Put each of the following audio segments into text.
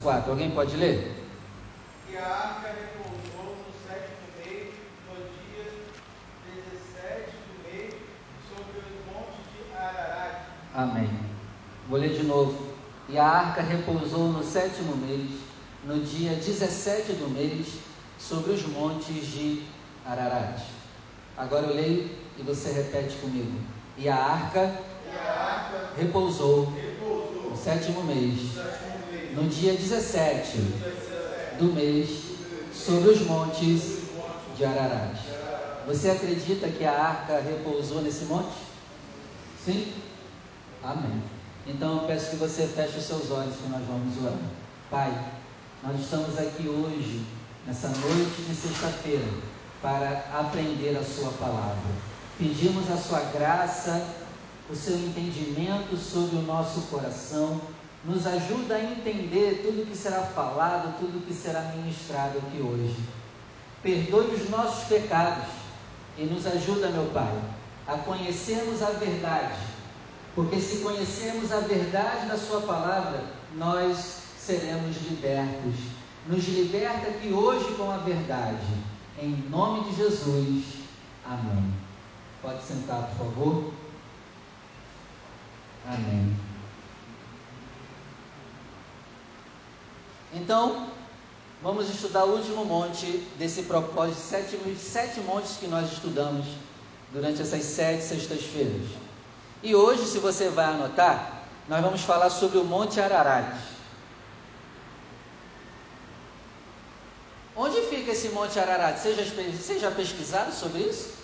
4. Alguém pode ler? E a arca repousou no sétimo mês, no dia 17 do mês, sobre os montes de Ararat. Amém. Vou ler de novo. E a arca repousou no sétimo mês, no dia 17 do mês, sobre os montes de Ararat. Agora eu leio e você repete comigo. E a arca, E a arca repousou repousou no sétimo mês, no sétimo mês, no dia 17 no dia 17 do mês, sobre os montes de Ararat. Você acredita que a arca repousou nesse monte? Sim? Amém. Então eu peço que você feche os seus olhos que nós vamos orar. Pai, nós estamos aqui hoje, nessa noite de sexta-feira, para aprender a Sua palavra. Pedimos a Sua graça, o seu entendimento sobre o nosso coração. Nos ajuda a entender tudo que será falado, tudo que será ministrado aqui hoje. Perdoe os nossos pecados e nos ajuda, meu Pai, a conhecermos a verdade. Porque se conhecermos a verdade da Sua palavra, nós seremos libertos. Nos liberta aqui hoje com a verdade. Em nome de Jesus. Amém. Pode sentar, por favor. Amém. Então, vamos estudar o último monte desse propósito, sete, sete montes que nós estudamos durante essas sete sextas-feiras. E hoje, se você vai anotar, nós vamos falar sobre o Monte Ararat. Onde fica esse Monte Ararat? Vocês já, vocês já pesquisaram sobre isso?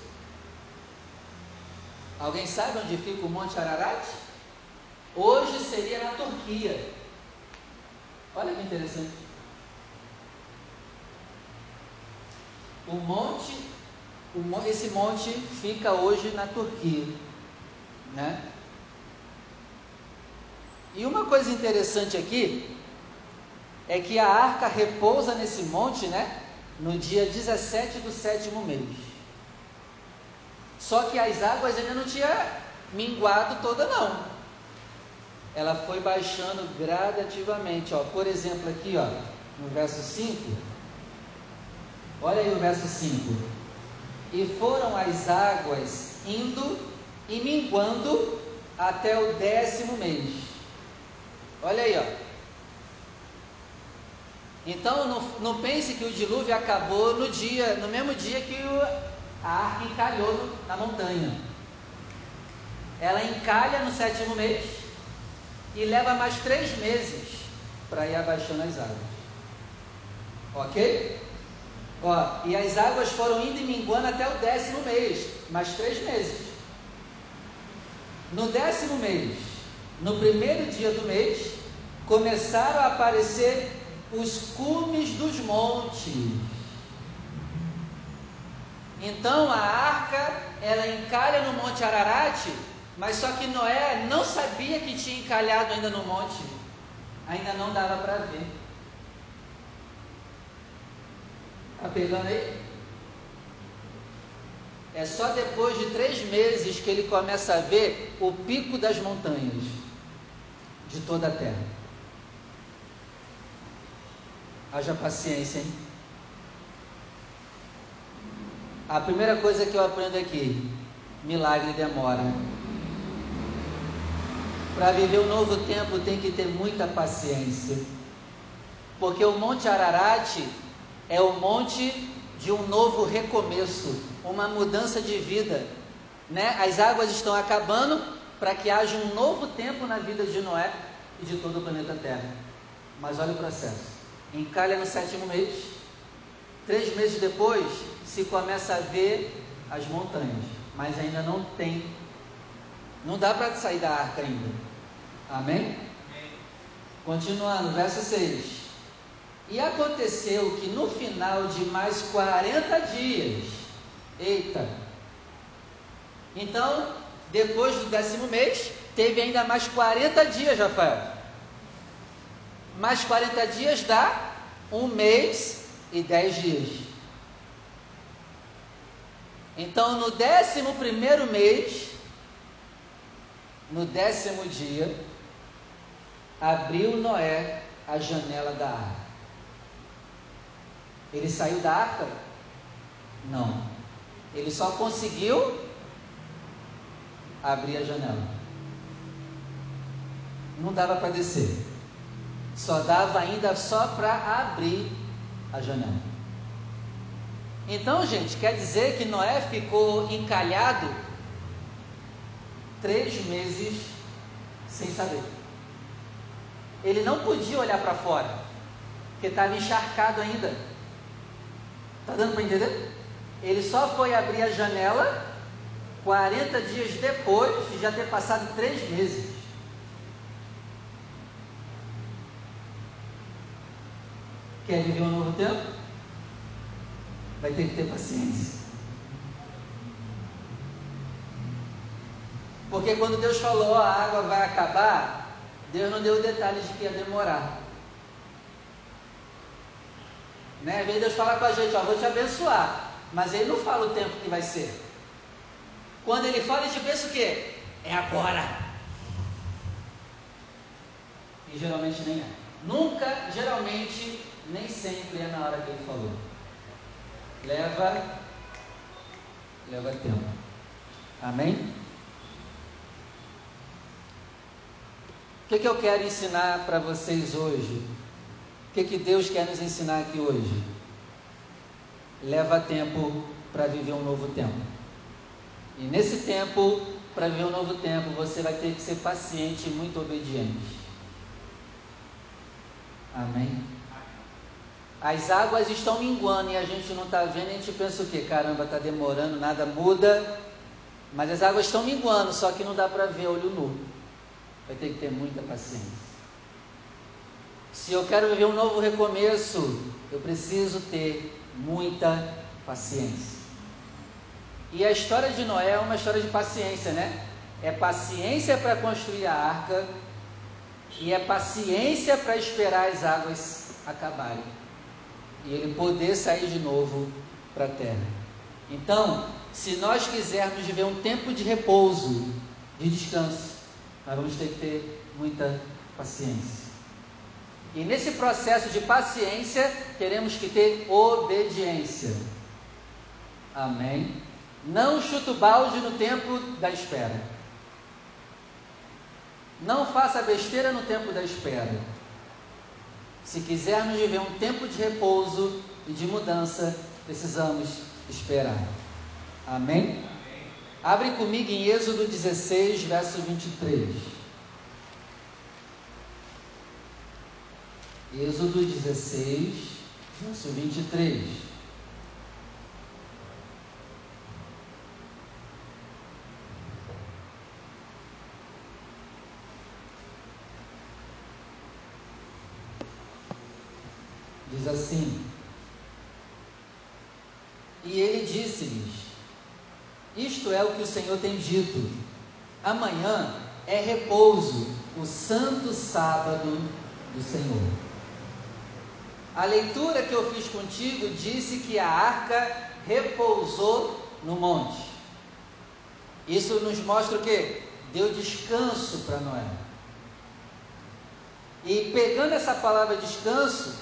Alguém sabe onde fica o Monte Ararat? Hoje seria na Turquia. Olha que interessante. O monte, o, esse monte fica hoje na Turquia, né? E uma coisa interessante aqui é que a arca repousa nesse monte, né? No dia 17 do sétimo mês. Só que as águas ainda não tinha minguado toda não ela foi baixando gradativamente. Ó. Por exemplo, aqui ó, no verso 5, olha aí o verso 5. E foram as águas indo e minguando até o décimo mês. Olha aí, ó. Então não, não pense que o dilúvio acabou no dia, no mesmo dia que o, a arca encalhou na montanha. Ela encalha no sétimo mês e leva mais três meses para ir abaixando as águas. Ok? Ó, e as águas foram indo e minguando até o décimo mês, mais três meses. No décimo mês, no primeiro dia do mês, começaram a aparecer os cumes dos montes. Então a arca, ela encalha no Monte Ararat, mas só que Noé não sabia que tinha encalhado ainda no monte. Ainda não dava para ver. Está pegando aí? É só depois de três meses que ele começa a ver o pico das montanhas de toda a terra. Haja paciência, hein? A primeira coisa que eu aprendo aqui: milagre demora. Para viver um novo tempo tem que ter muita paciência. Porque o Monte Ararat é o monte de um novo recomeço, uma mudança de vida. Né? As águas estão acabando para que haja um novo tempo na vida de Noé e de todo o planeta Terra. Mas olha o processo. Encalha no sétimo mês. Três meses depois se começa a ver as montanhas, mas ainda não tem não dá para sair da arca ainda. Amém? Continuando, verso 6. E aconteceu que no final de mais 40 dias, eita, então, depois do décimo mês, teve ainda mais 40 dias, Rafael. Mais 40 dias dá um mês e 10 dias. Então, no décimo primeiro mês, no décimo dia, abriu Noé a janela da arca. Ele saiu da arca? Não. Ele só conseguiu abrir a janela. Não dava para descer. Só dava ainda só para abrir a janela. Então, gente, quer dizer que Noé ficou encalhado três meses sem saber. Ele não podia olhar para fora, porque estava encharcado ainda. Está dando para entender? Ele só foi abrir a janela 40 dias depois de já ter passado três meses. Quer viver um novo tempo? Vai ter que ter paciência. Porque quando Deus falou a água vai acabar, Deus não deu detalhes de que ia demorar. Né? Às vezes Deus fala com a gente, ó, vou te abençoar. Mas Ele não fala o tempo que vai ser. Quando Ele fala, a gente pensa o quê? É agora. E geralmente nem é. Nunca, geralmente, nem sempre é na hora que Ele falou. Leva, leva tempo. Amém? Que, que eu quero ensinar para vocês hoje? O que, que Deus quer nos ensinar aqui hoje? Leva tempo para viver um novo tempo. E nesse tempo, para viver um novo tempo, você vai ter que ser paciente e muito obediente. Amém? As águas estão minguando e a gente não está vendo, a gente pensa o quê? Caramba, está demorando, nada muda. Mas as águas estão minguando, só que não dá para ver olho nu. Vai ter que ter muita paciência. Se eu quero viver um novo recomeço, eu preciso ter muita paciência. E a história de Noé é uma história de paciência, né? É paciência para construir a arca e é paciência para esperar as águas acabarem e ele poder sair de novo para a terra. Então, se nós quisermos viver um tempo de repouso, de descanso, nós vamos ter que ter muita paciência. E nesse processo de paciência, teremos que ter obediência. Amém? Não chuta o balde no tempo da espera. Não faça besteira no tempo da espera. Se quisermos viver um tempo de repouso e de mudança, precisamos esperar. Amém? Abre comigo em Êxodo 16, verso 23. Êxodo 16, verso 23. Diz assim: E ele disse-lhes: Isto é o que o Senhor tem dito. Amanhã é repouso, o santo sábado do Senhor. A leitura que eu fiz contigo disse que a arca repousou no monte. Isso nos mostra o que? Deu descanso para Noé. E pegando essa palavra descanso,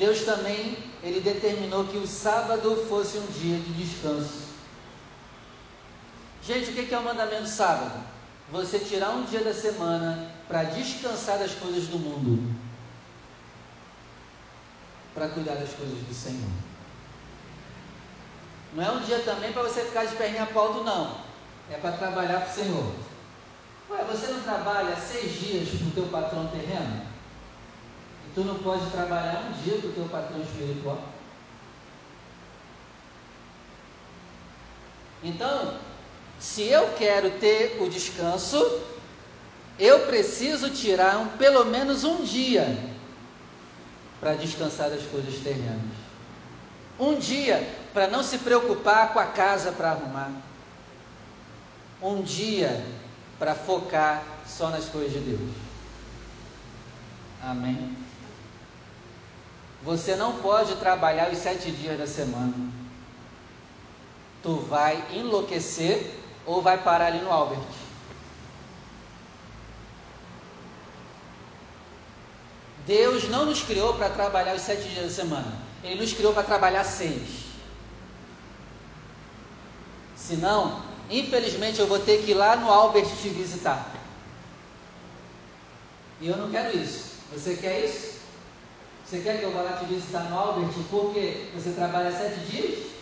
Deus também ele determinou que o sábado fosse um dia de descanso. Gente, o que é o mandamento sábado? Você tirar um dia da semana para descansar das coisas do mundo para cuidar das coisas do Senhor. Não é um dia também para você ficar de perninha alto, não. É para trabalhar para o Senhor. Ué, você não trabalha seis dias para o teu patrão terreno? E tu não pode trabalhar um dia para o teu patrão espiritual? Então, se eu quero ter o descanso, eu preciso tirar um, pelo menos um dia para descansar das coisas terrenas. Um dia para não se preocupar com a casa para arrumar. Um dia para focar só nas coisas de Deus. Amém. Você não pode trabalhar os sete dias da semana. Tu vai enlouquecer ou vai parar ali no Albert. Deus não nos criou para trabalhar os sete dias da semana. Ele nos criou para trabalhar seis. Senão, infelizmente, eu vou ter que ir lá no Albert te visitar. E eu não quero isso. Você quer isso? Você quer que eu vá lá te visitar no Albert porque você trabalha sete dias?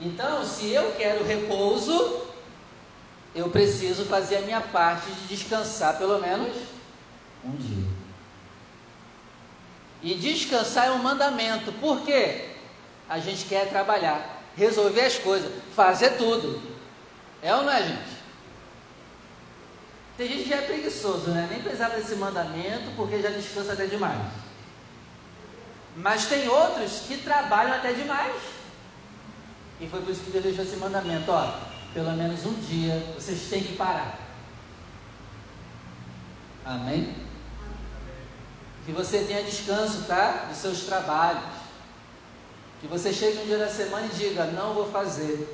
Então, se eu quero repouso, eu preciso fazer a minha parte de descansar pelo menos um dia. E descansar é um mandamento. Por quê? A gente quer trabalhar, resolver as coisas, fazer tudo. É ou não é, gente? Tem gente que é preguiçoso, né? Nem precisava desse mandamento porque já descansa até demais. Mas tem outros que trabalham até demais. E foi por isso que Deus deixou esse mandamento, ó. Pelo menos um dia vocês têm que parar. Amém? Que você tenha descanso, tá? Dos seus trabalhos. Que você chegue um dia da semana e diga: Não vou fazer.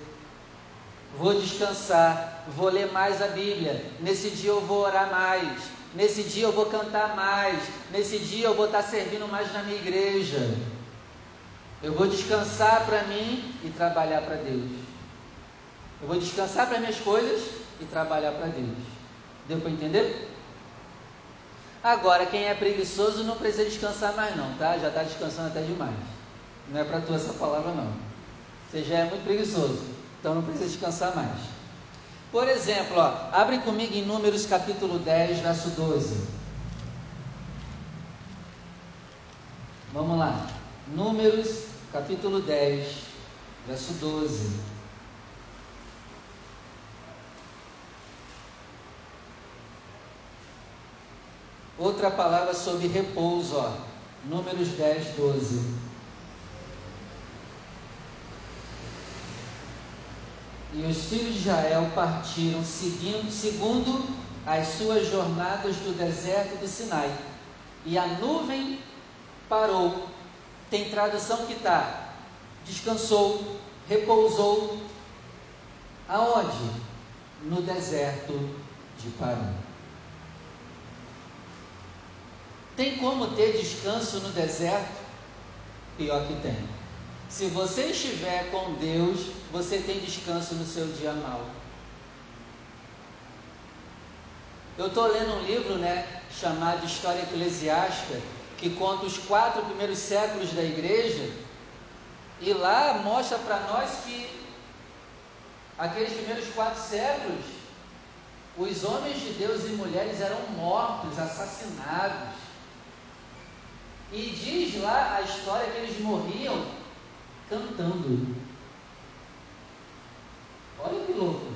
Vou descansar. Vou ler mais a Bíblia. Nesse dia eu vou orar mais. Nesse dia eu vou cantar mais. Nesse dia eu vou estar servindo mais na minha igreja. Eu vou descansar para mim e trabalhar para Deus. Eu vou descansar para minhas coisas e trabalhar para Deus. Deu para entender? Agora, quem é preguiçoso não precisa descansar mais não, tá? Já está descansando até demais. Não é para tu essa palavra não. Você já é muito preguiçoso, então não precisa descansar mais. Por exemplo, ó, abre comigo em Números capítulo 10, verso 12. Vamos lá. Números capítulo 10, verso 12. Outra palavra sobre repouso, ó. Números 10, 12. E os filhos de Israel partiram seguindo, segundo as suas jornadas do deserto do Sinai. E a nuvem parou. Tem tradução que está: descansou, repousou. Aonde? No deserto de Paran. Tem como ter descanso no deserto? Pior que tem. Se você estiver com Deus, você tem descanso no seu dia mal. Eu estou lendo um livro, né, chamado História Eclesiástica, que conta os quatro primeiros séculos da igreja, e lá mostra para nós que aqueles primeiros quatro séculos, os homens de Deus e mulheres eram mortos, assassinados. E diz lá a história que eles morriam cantando. Olha que louco.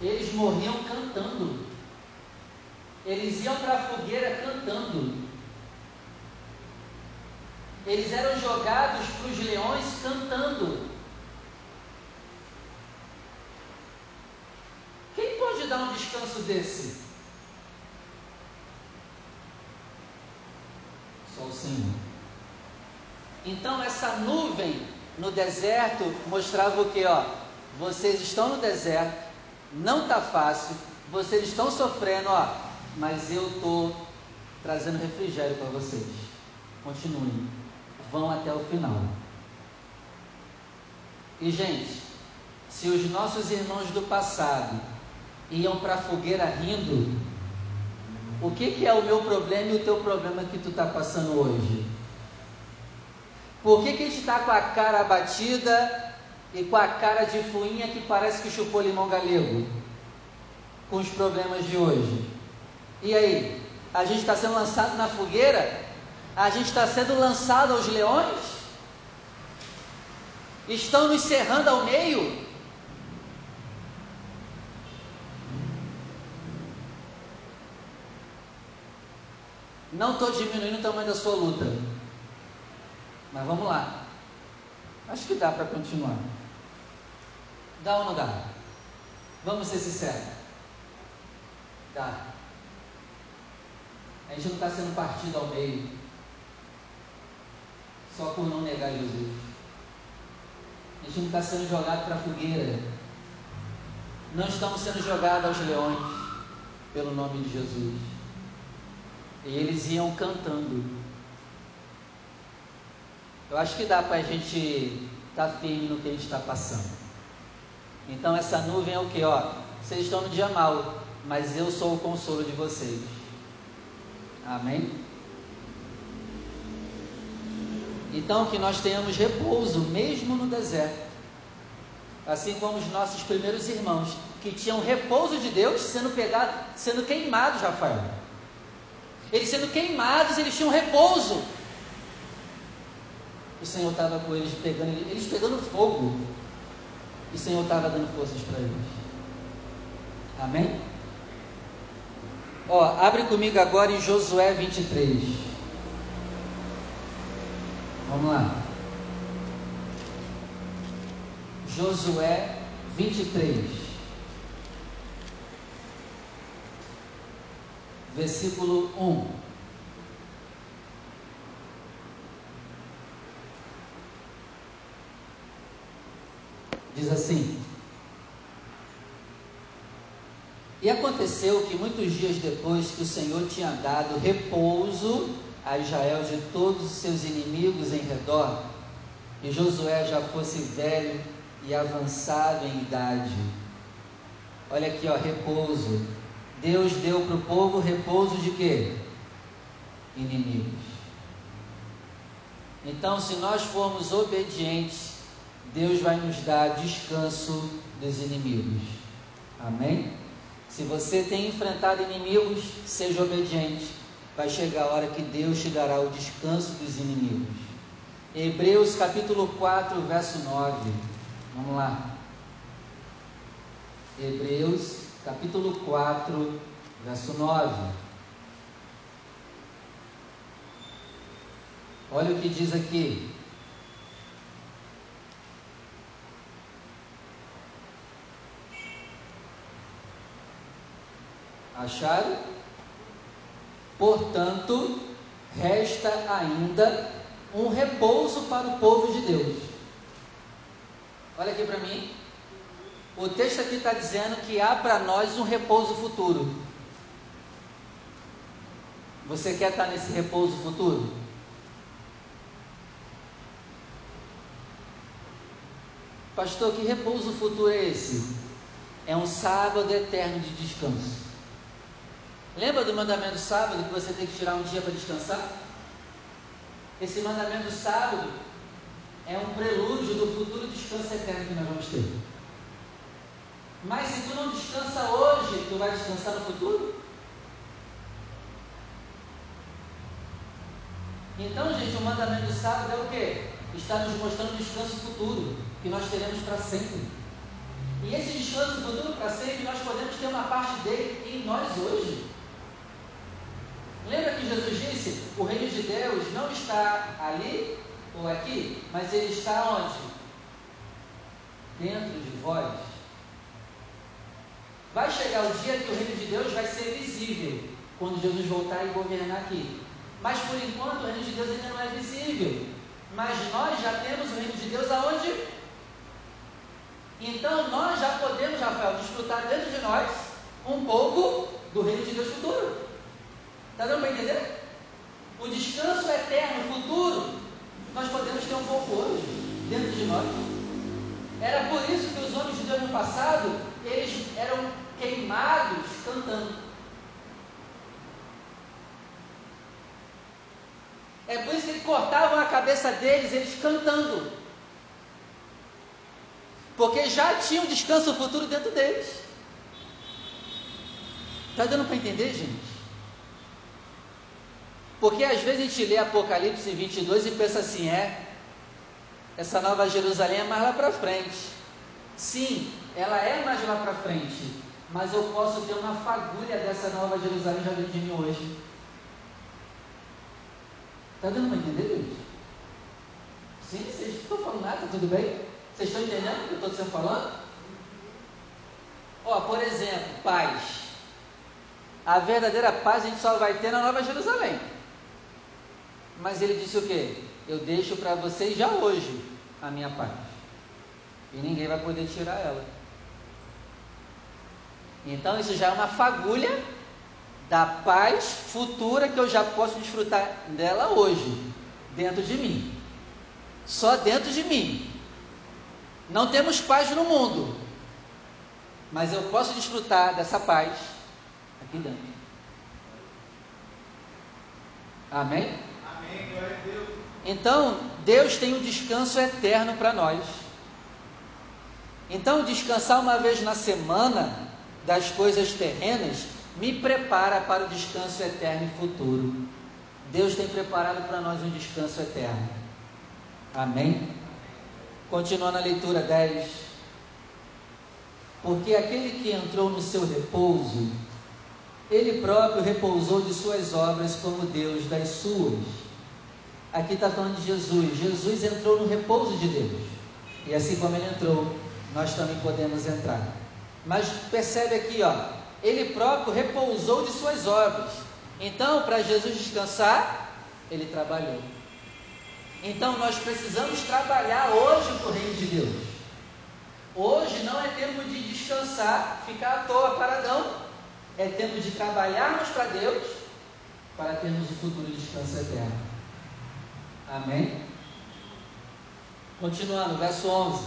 Eles morriam cantando. Eles iam para a fogueira cantando. Eles eram jogados para os leões cantando. Quem pode dar um descanso desse? Só o Senhor. Então essa nuvem no deserto mostrava o que? Ó, vocês estão no deserto, não está fácil, vocês estão sofrendo, ó, mas eu estou trazendo refrigério para vocês. Continuem, vão até o final. E gente, se os nossos irmãos do passado iam para a fogueira rindo, o que, que é o meu problema e o teu problema que tu está passando hoje? Por que, que a gente está com a cara abatida e com a cara de fuinha que parece que chupou limão galego? Com os problemas de hoje. E aí? A gente está sendo lançado na fogueira? A gente está sendo lançado aos leões? Estão nos cerrando ao meio? Não estou diminuindo o tamanho da sua luta. Mas vamos lá. Acho que dá para continuar. Dá ou não dá? Vamos ser sinceros. Dá. A gente não está sendo partido ao meio. Só por não negar Jesus. A gente não está sendo jogado para a fogueira. não estamos sendo jogados aos leões pelo nome de Jesus. E eles iam cantando. Eu acho que dá para a gente estar tá firme no que a gente está passando. Então essa nuvem é o que? Ó, vocês estão no dia mal, mas eu sou o consolo de vocês. Amém? Então que nós tenhamos repouso mesmo no deserto. Assim como os nossos primeiros irmãos que tinham repouso de Deus sendo pegados, sendo queimados, Rafael. Eles sendo queimados, eles tinham repouso. O Senhor estava com eles pegando, eles pegando fogo. E o Senhor estava dando forças para eles. Amém? Ó, abre comigo agora em Josué 23. Vamos lá. Josué 23. Versículo 1. Diz assim: E aconteceu que muitos dias depois que o Senhor tinha dado repouso a Israel de todos os seus inimigos em redor, e Josué já fosse velho e avançado em idade. Olha aqui, ó, repouso. Deus deu para o povo repouso de quê? Inimigos. Então, se nós formos obedientes, Deus vai nos dar descanso dos inimigos. Amém? Se você tem enfrentado inimigos, seja obediente. Vai chegar a hora que Deus te dará o descanso dos inimigos. Hebreus capítulo 4, verso 9. Vamos lá. Hebreus capítulo 4, verso 9. Olha o que diz aqui. Acharam? Portanto, resta ainda um repouso para o povo de Deus. Olha aqui para mim. O texto aqui está dizendo que há para nós um repouso futuro. Você quer estar nesse repouso futuro? Pastor, que repouso futuro é esse? É um sábado eterno de descanso. Lembra do mandamento do sábado que você tem que tirar um dia para descansar? Esse mandamento do sábado é um prelúdio do futuro descanso eterno que nós vamos ter. Mas se tu não descansa hoje, tu vai descansar no futuro? Então, gente, o mandamento do sábado é o quê? Está nos mostrando um descanso futuro que nós teremos para sempre. E esse descanso futuro para sempre, nós podemos ter uma parte dele em nós hoje. Lembra que Jesus disse: o reino de Deus não está ali ou aqui, mas ele está onde? Dentro de vós. Vai chegar o dia que o reino de Deus vai ser visível quando Jesus voltar e governar aqui. Mas por enquanto o reino de Deus ainda não é visível. Mas nós já temos o reino de Deus aonde? Então nós já podemos, Rafael, desfrutar dentro de nós um pouco do reino de Deus futuro. Está dando para entender? O descanso eterno, futuro, nós podemos ter um pouco hoje, dentro de nós. Era por isso que os homens de Deus no passado, eles eram queimados cantando. É por isso que eles cortavam a cabeça deles, eles cantando. Porque já tinha um descanso futuro dentro deles. Está dando para entender, gente? Porque às vezes a gente lê Apocalipse 22 e pensa assim: é, essa nova Jerusalém é mais lá para frente. Sim, ela é mais lá para frente, mas eu posso ter uma fagulha dessa nova Jerusalém já dentro de mim hoje. Está dando para entender, gente? Sim, vocês não estão falando nada, tudo bem? Vocês estão entendendo o que eu estou falando? Ó, por exemplo, paz. A verdadeira paz a gente só vai ter na Nova Jerusalém. Mas ele disse o quê? Eu deixo para vocês já hoje a minha paz. E ninguém vai poder tirar ela. Então isso já é uma fagulha da paz futura que eu já posso desfrutar dela hoje, dentro de mim. Só dentro de mim. Não temos paz no mundo, mas eu posso desfrutar dessa paz aqui dentro. Amém? Então, Deus tem um descanso eterno para nós. Então, descansar uma vez na semana das coisas terrenas me prepara para o descanso eterno e futuro. Deus tem preparado para nós um descanso eterno. Amém? Continuando a leitura 10. Porque aquele que entrou no seu repouso, ele próprio repousou de suas obras como Deus das suas. Aqui está falando de Jesus. Jesus entrou no repouso de Deus. E assim como ele entrou, nós também podemos entrar. Mas percebe aqui, ó, ele próprio repousou de suas obras. Então, para Jesus descansar, ele trabalhou. Então, nós precisamos trabalhar hoje para o reino de Deus. Hoje não é tempo de descansar, ficar à toa, paradão. É tempo de trabalharmos para Deus para termos o futuro descanso eterno. Amém? Continuando, verso 11.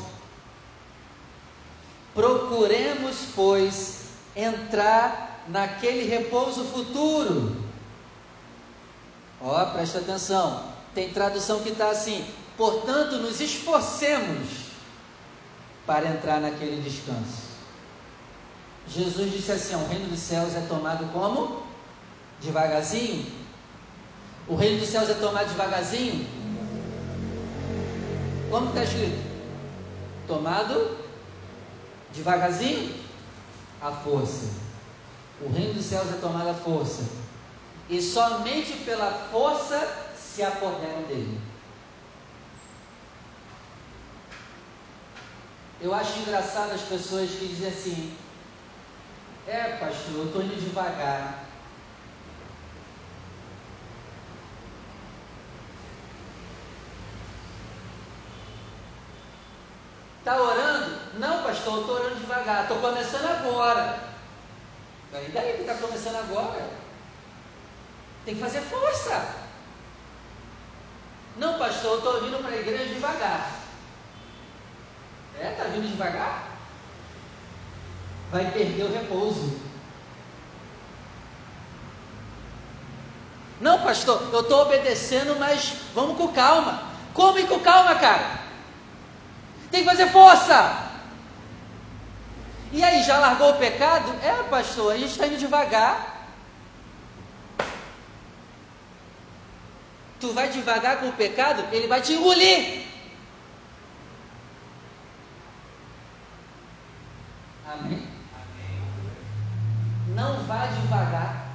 Procuremos, pois, entrar naquele repouso futuro. Ó, presta atenção. Tem tradução que está assim: portanto, nos esforcemos para entrar naquele descanso. Jesus disse assim: o reino dos céus é tomado como? Devagarzinho? O reino dos céus é tomado devagarzinho? Como está escrito? Tomado devagarzinho? A força. O reino dos céus é tomado à força. E somente pela força se apoderam dele. Eu acho engraçado as pessoas que dizem assim: é, pastor, eu estou indo devagar. Está orando? Não, pastor, estou orando devagar. Estou começando agora. Daí, daí que está começando agora. Tem que fazer força. Não, pastor, estou vindo para a igreja devagar. É, está vindo devagar? vai perder o repouso. Não, pastor, eu estou obedecendo, mas vamos com calma. Como ir com calma, cara? Tem que fazer força. E aí, já largou o pecado? É, pastor, a gente está indo devagar. Tu vai devagar com o pecado, ele vai te engolir. Amém? Não vá devagar.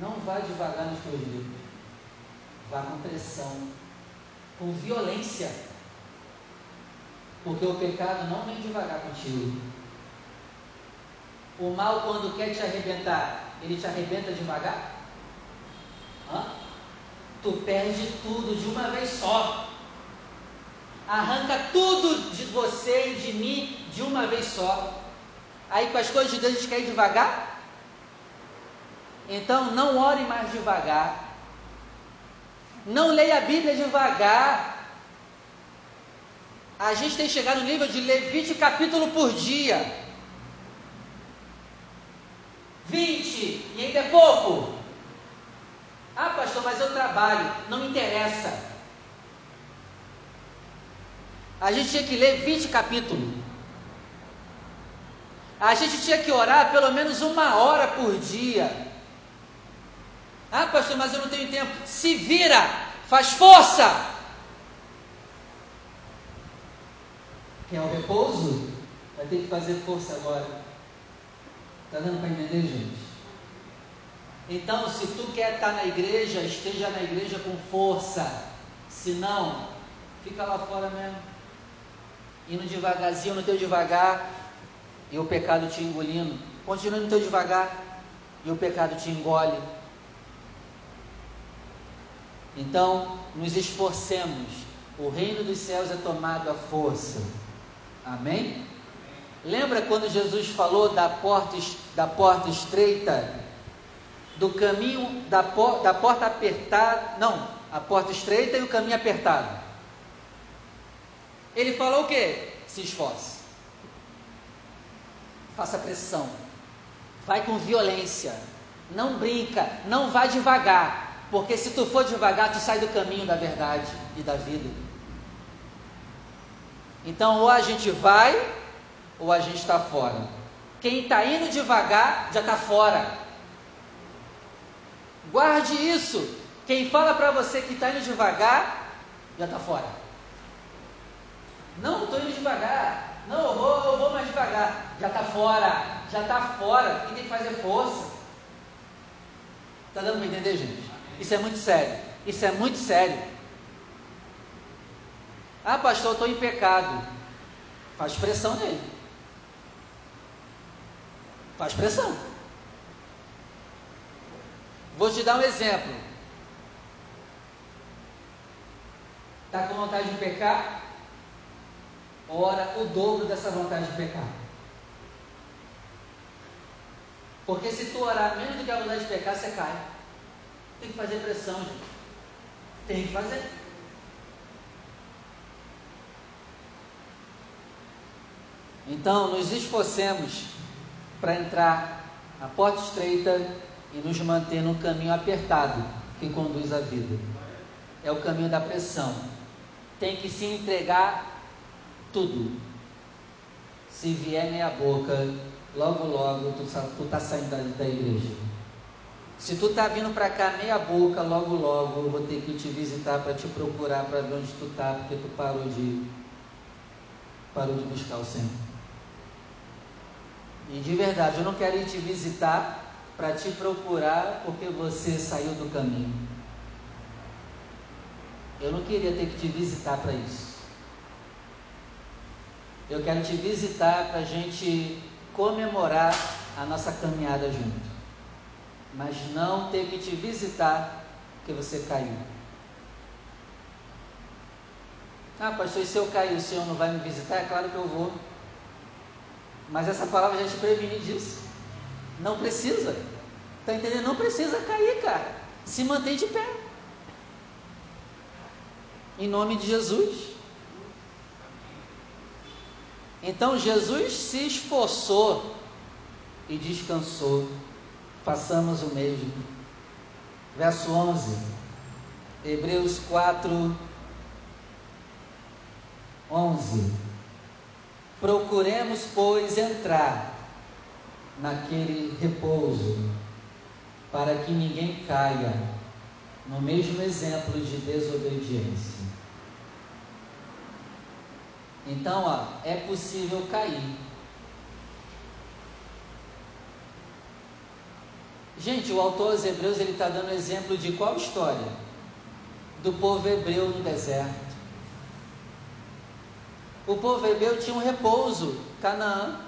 Não vá devagar nos teus livros. Vá com pressão, com violência. Porque o pecado não vem devagar contigo. O mal, quando quer te arrebentar, ele te arrebenta devagar? Hã? Tu perde tudo de uma vez só. Arranca tudo de você e de mim de uma vez só. Aí com as coisas de Deus a gente quer ir devagar? Então não ore mais devagar. Não leia a Bíblia devagar. A gente tem chegado no nível de ler 20 capítulos por dia. 20 e ainda é pouco. Ah, pastor, mas eu trabalho. Não me interessa. A gente tinha que ler 20 capítulos. A gente tinha que orar pelo menos uma hora por dia. Ah, pastor, mas eu não tenho tempo. Se vira, faz força. Quer o repouso? Vai ter que fazer força agora. Está dando para entender, gente? Então, se tu quer estar na igreja, esteja na igreja com força. Se não, fica lá fora mesmo indo devagarzinho no teu devagar e o pecado te engolindo. Continua no teu devagar e o pecado te engole. Então, nos esforcemos. O reino dos céus é tomado à força. Amém? Lembra quando Jesus falou da porta, da porta estreita, do caminho, da, por, da porta apertada, não, a porta estreita e o caminho apertado. Ele falou o que? Se esforce. Faça pressão. Vai com violência. Não brinca, não vá devagar, porque se tu for devagar, tu sai do caminho da verdade e da vida. Então, ou a gente vai, ou a gente está fora. Quem está indo devagar já está fora. Guarde isso. Quem fala para você que está indo devagar, já está fora. Não, estou indo devagar. Não, eu vou, eu vou mais devagar. Já está fora. Já está fora. Quem tem que fazer força. Está dando para entender, gente? Isso é muito sério. Isso é muito sério. Ah, pastor, eu estou em pecado. Faz pressão nele. Faz pressão. Vou te dar um exemplo. Está com vontade de pecar? Ora o dobro dessa vontade de pecar. Porque se tu orar menos do que a vontade de pecar, você cai. Tem que fazer pressão, gente. Tem que fazer. Então, nos esforcemos para entrar na porta estreita e nos manter no caminho apertado que conduz à vida. É o caminho da pressão. Tem que se entregar tudo. Se vier meia boca, logo logo tu, tu tá saindo da, da igreja. Se tu tá vindo para cá meia boca, logo logo eu vou ter que te visitar para te procurar para ver onde tu tá, porque tu parou de parou de buscar o Senhor. E de verdade, eu não quero ir te visitar para te procurar porque você saiu do caminho. Eu não queria ter que te visitar para isso. Eu quero te visitar para a gente comemorar a nossa caminhada junto. Mas não ter que te visitar porque você caiu. Ah, pastor, e se eu cair, o senhor não vai me visitar? É claro que eu vou. Mas essa palavra já te previne disso. Não precisa. Está entendendo? Não precisa cair, cara. Se mantém de pé. Em nome de Jesus. Então Jesus se esforçou e descansou. Façamos o mesmo. Verso 11. Hebreus 4, 11. Procuremos, pois, entrar naquele repouso, para que ninguém caia no mesmo exemplo de desobediência. Então, ó, é possível cair. Gente, o autor aos Hebreus ele está dando exemplo de qual história? Do povo hebreu no deserto. O povo hebreu tinha um repouso, Canaã,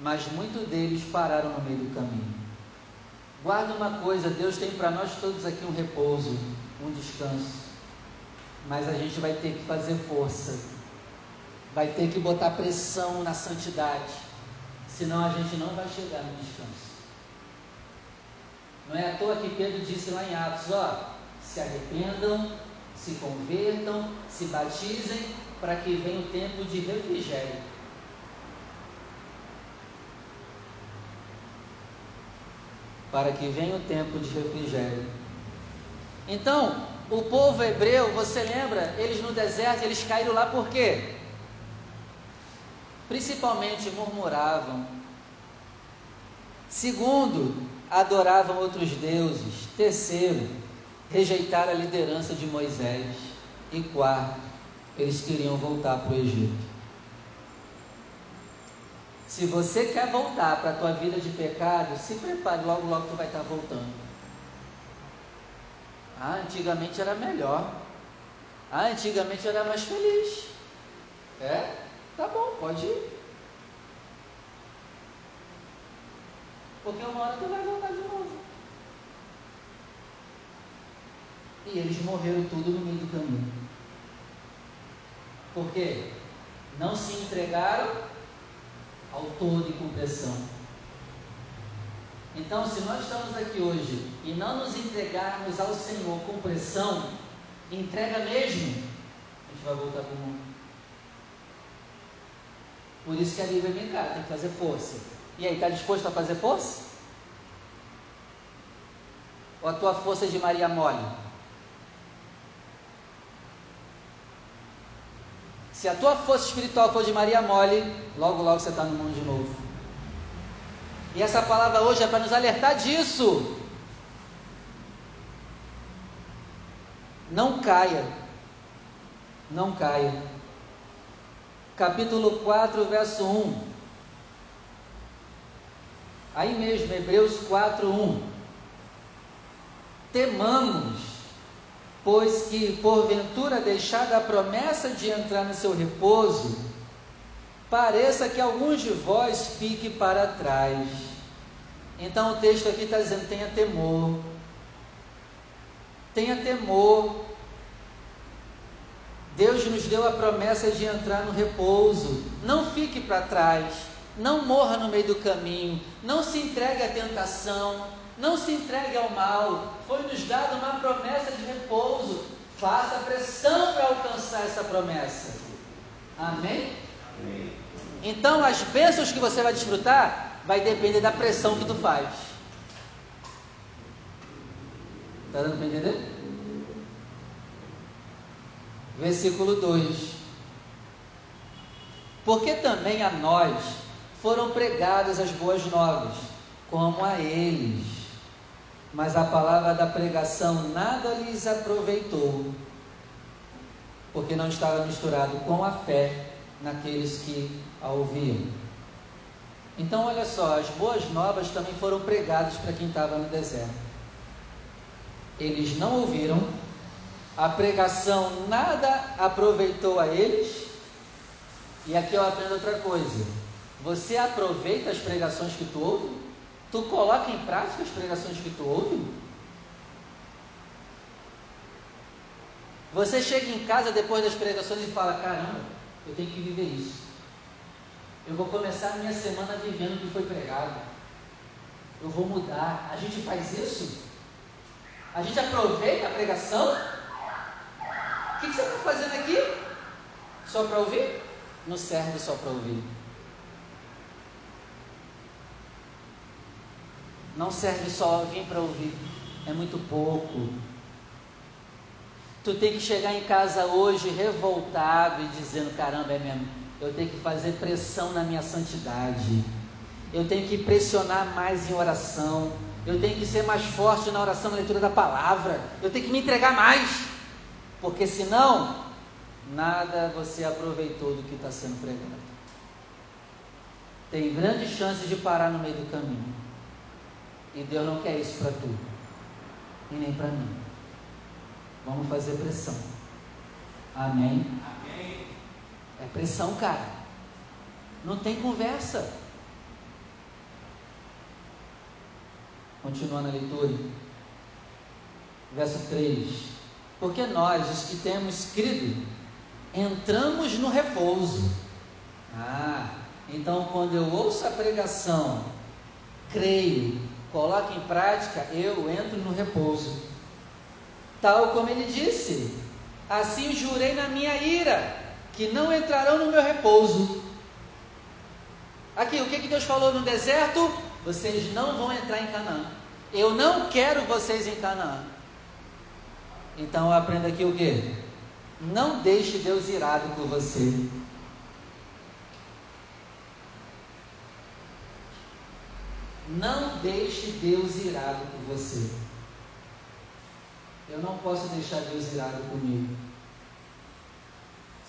mas muitos deles pararam no meio do caminho. Guarda uma coisa: Deus tem para nós todos aqui um repouso, um descanso, mas a gente vai ter que fazer força, vai ter que botar pressão na santidade, senão a gente não vai chegar no descanso. Não é à toa que Pedro disse lá em Atos: ó, se arrependam, se convertam, se batizem para que venha o tempo de refrigério. Para que venha o tempo de refrigério. Então, o povo hebreu, você lembra, eles no deserto, eles caíram lá por quê? Principalmente murmuravam. Segundo, adoravam outros deuses. Terceiro, rejeitaram a liderança de Moisés. E quarto, eles queriam voltar para o Egito. Se você quer voltar para a tua vida de pecado, se prepare, logo logo tu vai estar voltando. Ah, antigamente era melhor. Ah, antigamente era mais feliz. É? Tá bom, pode ir. Porque uma hora tu vai voltar de novo. E eles morreram tudo no meio do caminho. Por quê? Não se entregaram ao todo e com pressão. Então, se nós estamos aqui hoje e não nos entregarmos ao Senhor com pressão, entrega mesmo, a gente vai voltar para o mundo. Por isso que a Bíblia vem cá, tem que fazer força. E aí, está disposto a fazer força? Ou a tua força é de Maria Mole? Se a tua força espiritual for de Maria Mole, logo, logo você está no mundo de novo. E essa palavra hoje é para nos alertar disso. Não caia. Não caia. Capítulo 4, verso 1. Aí mesmo, Hebreus 4, 1. Temamos, pois que porventura deixada a promessa de entrar no seu repouso, pareça que alguns de vós fique para trás. Então o texto aqui está dizendo: tenha temor. Tenha temor. Deus nos deu a promessa de entrar no repouso. Não fique para trás. Não morra no meio do caminho. Não se entregue à tentação. Não se entregue ao mal. Foi nos dada uma promessa de repouso. Faça pressão para alcançar essa promessa. Amém? Amém. Então, as bênçãos que você vai desfrutar vai depender da pressão que tu faz. Está dando para entender? Versículo 2: Porque também a nós foram pregadas as boas novas, como a eles, mas a palavra da pregação nada lhes aproveitou, porque não estava misturado com a fé naqueles que a ouviam. Então, olha só, as boas novas também foram pregadas para quem estava no deserto. Eles não ouviram, a pregação nada aproveitou a eles. E aqui eu aprendo outra coisa. Você aproveita as pregações que tu ouve? Tu coloca em prática as pregações que tu ouve? Você chega em casa depois das pregações e fala: caramba, eu tenho que viver isso. Eu vou começar a minha semana vivendo o que foi pregado. Eu vou mudar. A gente faz isso? A gente aproveita a pregação? O que, você está fazendo aqui? Só para ouvir? Não serve só para ouvir. Não serve só vir para ouvir. É muito pouco. Tu tem que chegar em casa hoje revoltado e dizendo: caramba, é mesmo eu tenho que fazer pressão na minha santidade, eu tenho que pressionar mais em oração, eu tenho que ser mais forte na oração, na leitura da palavra, eu tenho que me entregar mais, porque senão, nada você aproveitou do que está sendo pregado. Tem grande chance de parar no meio do caminho, e Deus não quer isso para tu, e nem para mim. Vamos fazer pressão. Amém. Amém. É pressão, cara. Não tem conversa. Continuando a leitura. Verso 3. Porque nós, os que temos crido, entramos no repouso. Ah, então quando eu ouço a pregação, creio, coloco em prática, eu entro no repouso. Tal como ele disse: Assim jurei na minha ira que não entrarão no meu repouso. Aqui, o que, que Deus falou no deserto? Vocês não vão entrar em Canaã. Eu não quero vocês em Canaã. Então aprenda aqui o que? Não deixe Deus irado por você. Não deixe Deus irado por você. Eu não posso deixar Deus irado comigo.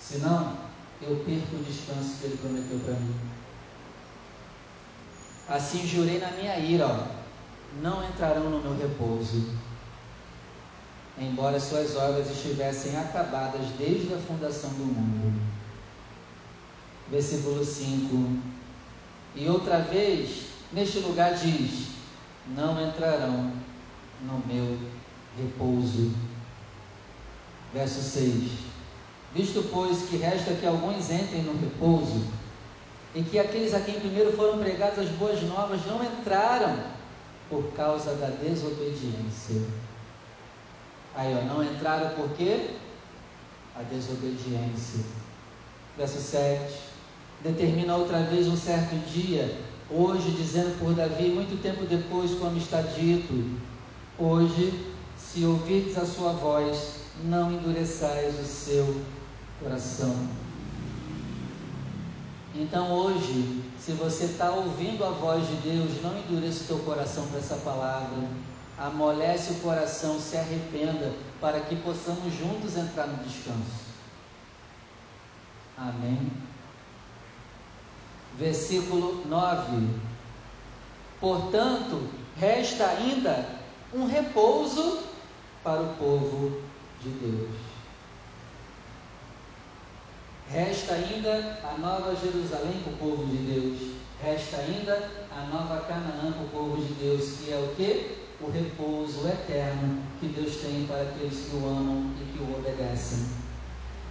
Senão, eu perco o descanso que ele prometeu para mim. Assim jurei na minha ira, ó, não entrarão no meu repouso, embora suas obras estivessem acabadas desde a fundação do mundo. Versículo 5. E outra vez, neste lugar diz: Não entrarão no meu repouso. Verso 6. Visto, pois, que resta que alguns entrem no repouso, e que aqueles a quem primeiro foram pregadas as boas novas não entraram por causa da desobediência. Aí, ó, não entraram por quê? A desobediência. Verso 7. Determina outra vez um certo dia, hoje, dizendo por Davi, muito tempo depois, como está dito: Hoje, se ouvirdes a sua voz, não endureçais o seu coração. Então hoje, se você está ouvindo a voz de Deus, não endureça o teu coração para essa palavra. Amolece o coração, se arrependa, para que possamos juntos entrar no descanso. Amém. Versículo 9. Portanto, resta ainda um repouso para o povo de Deus. Resta ainda a nova Jerusalém para o povo de Deus. Resta ainda a nova Canaã para o povo de Deus, que é o que? O repouso eterno que Deus tem para aqueles que o amam e que o obedecem.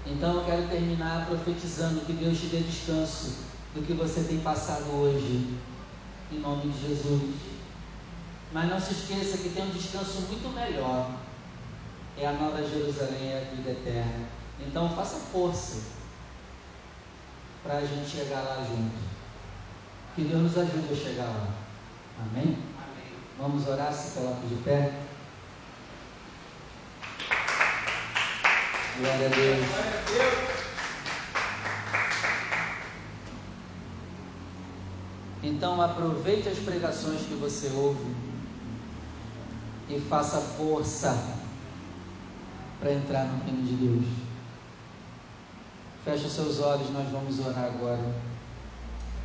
Então eu quero terminar profetizando que Deus te dê descanso do que você tem passado hoje, em nome de Jesus. Mas não se esqueça que tem um descanso muito melhor. É a nova Jerusalém, é a vida eterna. Então faça força para a gente chegar lá junto. Que Deus nos ajude a chegar lá. Amém? Amém. Vamos orar, se coloque de pé. Glória a Deus. Glória a Deus. Então aproveite as pregações que você ouve e faça força para entrar no reino de Deus. Feche seus olhos, nós vamos orar agora.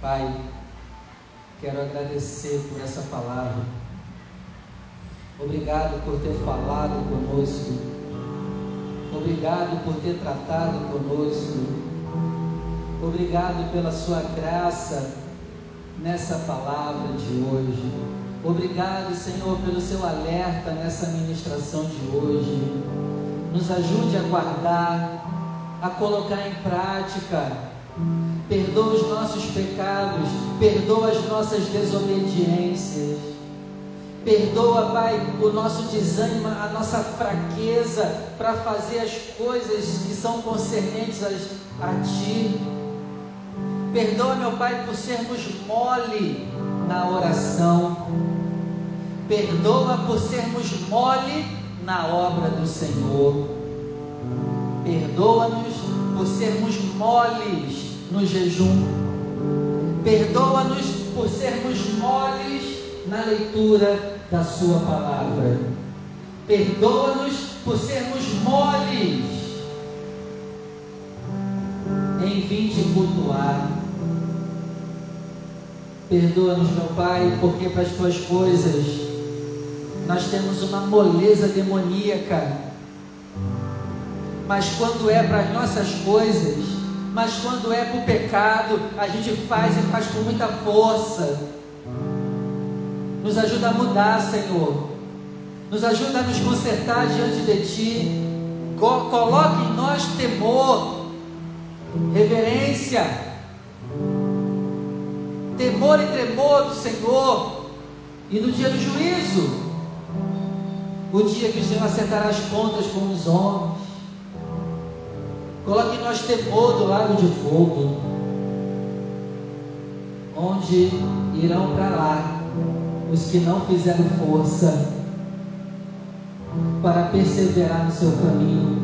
Pai, quero agradecer por essa palavra. Obrigado por ter falado conosco. Obrigado por ter tratado conosco. Obrigado pela sua graça nessa palavra de hoje. Obrigado, Senhor, pelo seu alerta nessa ministração de hoje. Nos ajude a guardar a colocar em prática. Perdoa os nossos pecados, perdoa as nossas desobediências. Perdoa, Pai, o nosso desânimo, a nossa fraqueza para fazer as coisas que são concernentes a, Ti. Perdoa, meu Pai, por sermos mole na oração. Perdoa por sermos mole na obra do Senhor. Perdoa-nos por sermos moles no jejum. Perdoa-nos por sermos moles na leitura da Sua palavra. Perdoa-nos por sermos moles em vir te cultuar. Perdoa-nos, meu Pai, porque para as tuas coisas nós temos uma moleza demoníaca mas quando é para as nossas coisas, mas quando é para o pecado, a gente faz e faz com muita força. Nos ajuda a mudar, Senhor. Nos ajuda a nos consertar diante de Ti. Coloque em nós temor, reverência, temor e tremor do Senhor. E no dia do juízo, o dia que o Senhor acertará as contas com os homens, Coloque nós temor do lago de fogo, onde irão para lá os que não fizeram força para perseverar no seu caminho.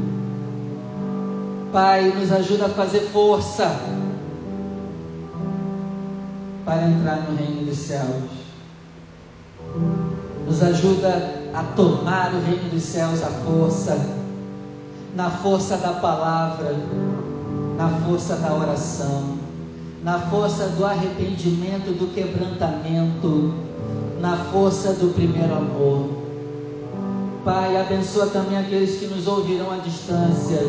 Pai, nos ajuda a fazer força para entrar no reino dos céus. Nos ajuda a tomar o reino dos céus à força na força da palavra, na força da oração, na força do arrependimento, do quebrantamento, na força do primeiro amor. Pai, abençoa também aqueles que nos ouvirão à distância.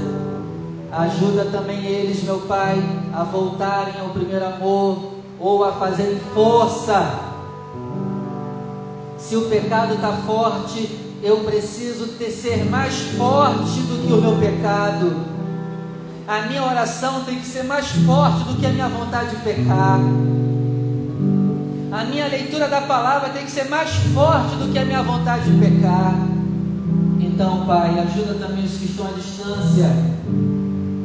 Ajuda também eles, meu Pai, a voltarem ao primeiro amor ou a fazerem força. Se o pecado está forte, eu preciso ser mais forte do que o meu pecado. A minha oração tem que ser mais forte do que a minha vontade de pecar. A minha leitura da palavra tem que ser mais forte do que a minha vontade de pecar. Então, Pai, ajuda também os que estão à distância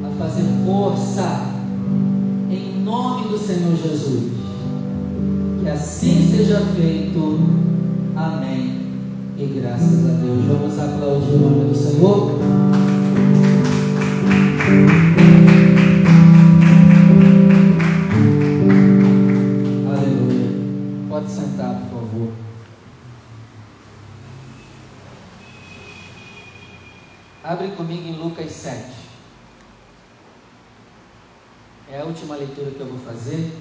a fazer força nome do Senhor Jesus. Que assim seja feito. Amém. E graças a Deus. Vamos aplaudir o nome do Senhor. Aleluia. Pode sentar, por favor. Abre comigo em Lucas 7. É a última leitura que eu vou fazer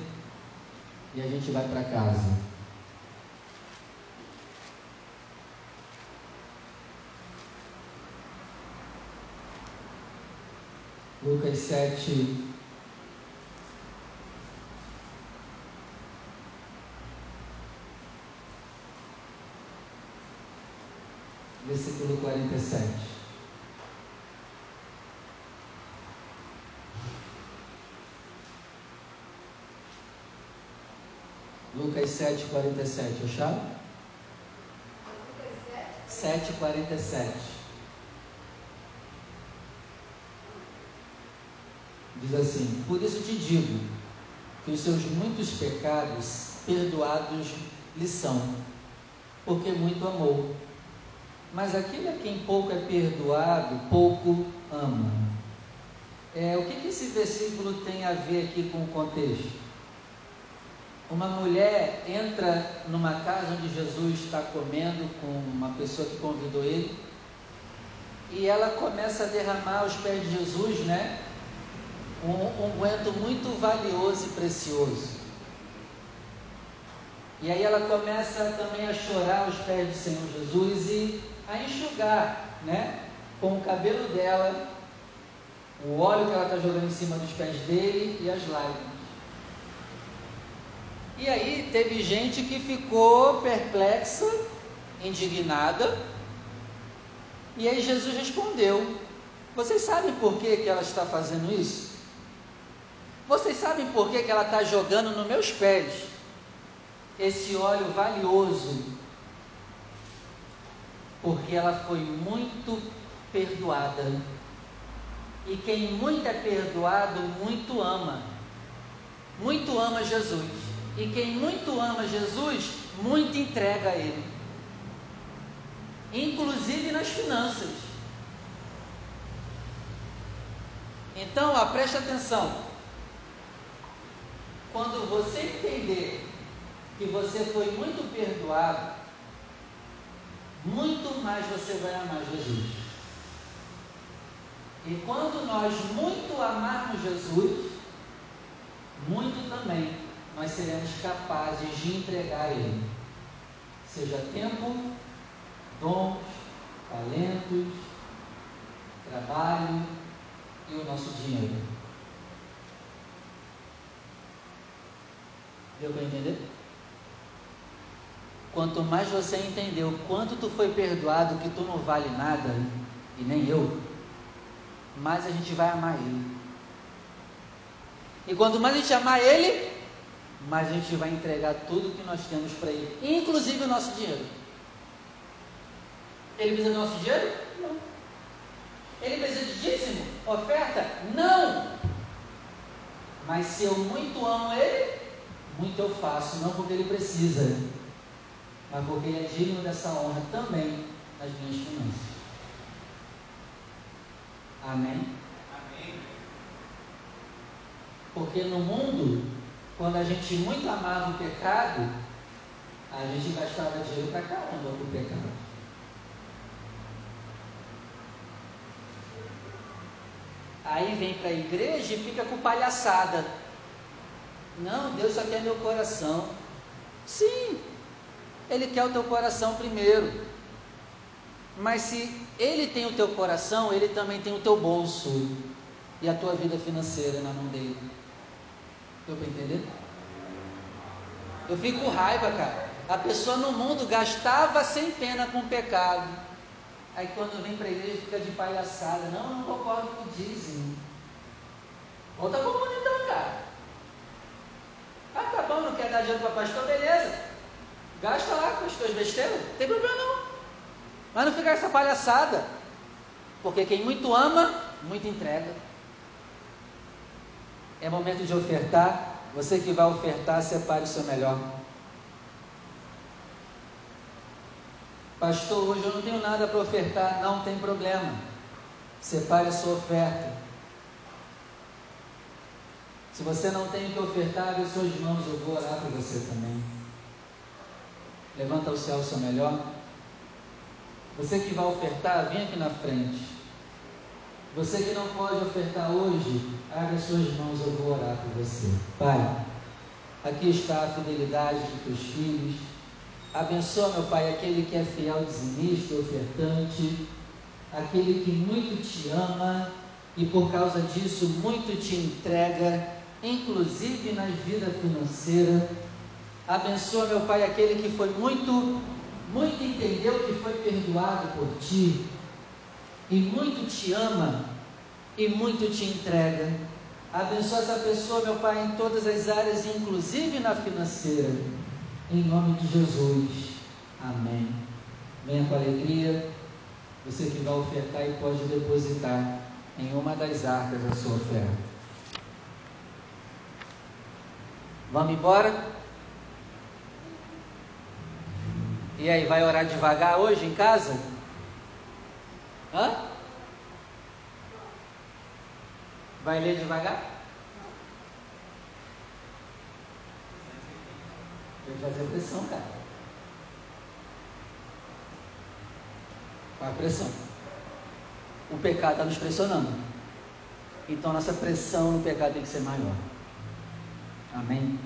e a gente vai para casa. Lucas 7. Versículo 47. Lucas 7, 47, acharam? 7, 47. Diz assim: Por isso te digo que os seus muitos pecados perdoados lhe são, porque muito amou. Mas aquele a quem pouco é perdoado, pouco ama. É, o que, que esse versículo tem a ver aqui com o contexto? Uma mulher entra numa casa onde Jesus está comendo com uma pessoa que convidou ele, e ela começa a derramar aos pés de Jesus, né? Um unguento muito valioso e precioso. E aí ela começa também a chorar aos pés do Senhor Jesus e a enxugar, né? Com o cabelo dela, o óleo que ela está jogando em cima dos pés dele e as lágrimas. E aí teve gente que ficou perplexa, indignada. E aí Jesus respondeu: Vocês sabem por que, que ela está fazendo isso? Vocês sabem por que, que ela está jogando nos meus pés esse óleo valioso? Porque ela foi muito perdoada. E quem muito é perdoado, muito ama. Muito ama Jesus. E quem muito ama Jesus, muito entrega a Ele, inclusive nas finanças. Então, ó, preste atenção. Quando você entender que você foi muito perdoado, muito mais você vai amar Jesus. E quando nós muito amarmos Jesus, muito também nós seremos capazes de entregar a Ele, seja tempo, dons, talentos, trabalho e o nosso dinheiro. Deu para entender? Quanto mais você entender o quanto tu foi perdoado, que tu não vale nada, e nem eu, mais a gente vai amar Ele. E quanto mais a gente amar Ele, mas a gente vai entregar tudo que nós temos para Ele, inclusive o nosso dinheiro. Ele precisa do nosso dinheiro? Não. Ele precisa de dízimo? Oferta? Não. Mas se eu muito amo Ele, muito eu faço, não porque Ele precisa, mas porque Ele é digno dessa honra também nas minhas finanças. Amém? Amém. Porque no mundo quando a gente muito amava o pecado, a gente gastava dinheiro pra caramba com o pecado. Aí vem para a igreja e fica com palhaçada. Não, Deus só quer meu coração. Sim, Ele quer o teu coração primeiro. Mas se Ele tem o teu coração, Ele também tem o teu bolso e a tua vida financeira na mão dele. Deu para entender? Eu fico com raiva, cara. A pessoa no mundo gastava sem pena com pecado. Aí quando vem para a igreja fica de palhaçada. Não, não concordo com o dízimo. Volta para o mundo então, cara. Ah, tá bom, não quer dar dinheiro para pastor, beleza. Gasta lá com as tuas besteiras, não tem problema não. Mas não fica essa palhaçada. Porque quem muito ama, muito entrega. É momento de ofertar. Você que vai ofertar, separe o seu melhor. Pastor, hoje eu não tenho nada para ofertar. Não tem problema. Separe a sua oferta. Se você não tem o que ofertar, abre suas mãos, eu vou orar por você também. Levanta o céu seu melhor. Você que vai ofertar, vem aqui na frente. Você que não pode ofertar hoje, abre as suas mãos, eu vou orar por você. Pai, aqui está a fidelidade dos teus filhos. Abençoa, meu Pai, aquele que é fiel dizimista, ofertante, aquele que muito te ama e por causa disso muito te entrega, inclusive na vida financeira. Abençoa, meu Pai, aquele que foi muito, muito entendeu que foi perdoado por ti e muito te ama e muito te entrega. Abençoa essa pessoa, meu Pai, em todas as áreas, inclusive na financeira. Em nome de Jesus. Amém. Venha com alegria. Você que vai ofertar e pode depositar em uma das arcas a sua oferta. Vamos embora? E aí, vai orar devagar hoje em casa? Hã? Vai ler devagar? Tem que fazer pressão, cara. A pressão? O pecado está nos pressionando. Então nossa pressão no pecado tem que ser maior. Amém?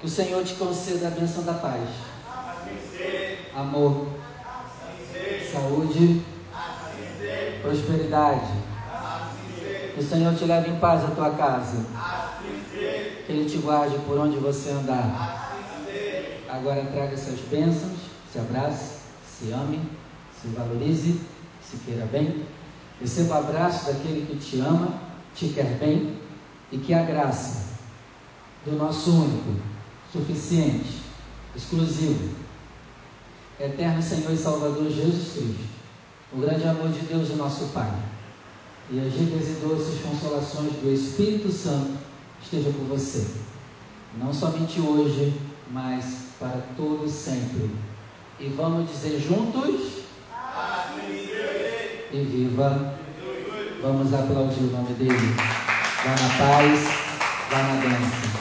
Que o Senhor te conceda a bênção da paz. Amor. Saúde. Prosperidade. Que o Senhor te leve em paz à tua casa. Que Ele te guarde por onde você andar. Agora traga essas bênçãos, se abrace, se ame, se valorize, se queira bem. Receba o abraço daquele que te ama, te quer bem e que a graça do nosso único, suficiente, exclusivo, eterno Senhor e Salvador Jesus Cristo, o grande amor de Deus, o nosso Pai, e as ricas e doces consolações do Espírito Santo esteja com você, não somente hoje, mas para todos sempre. E vamos dizer juntos: E viva! Vamos aplaudir o nome dele. Vá na paz, vá na bênção.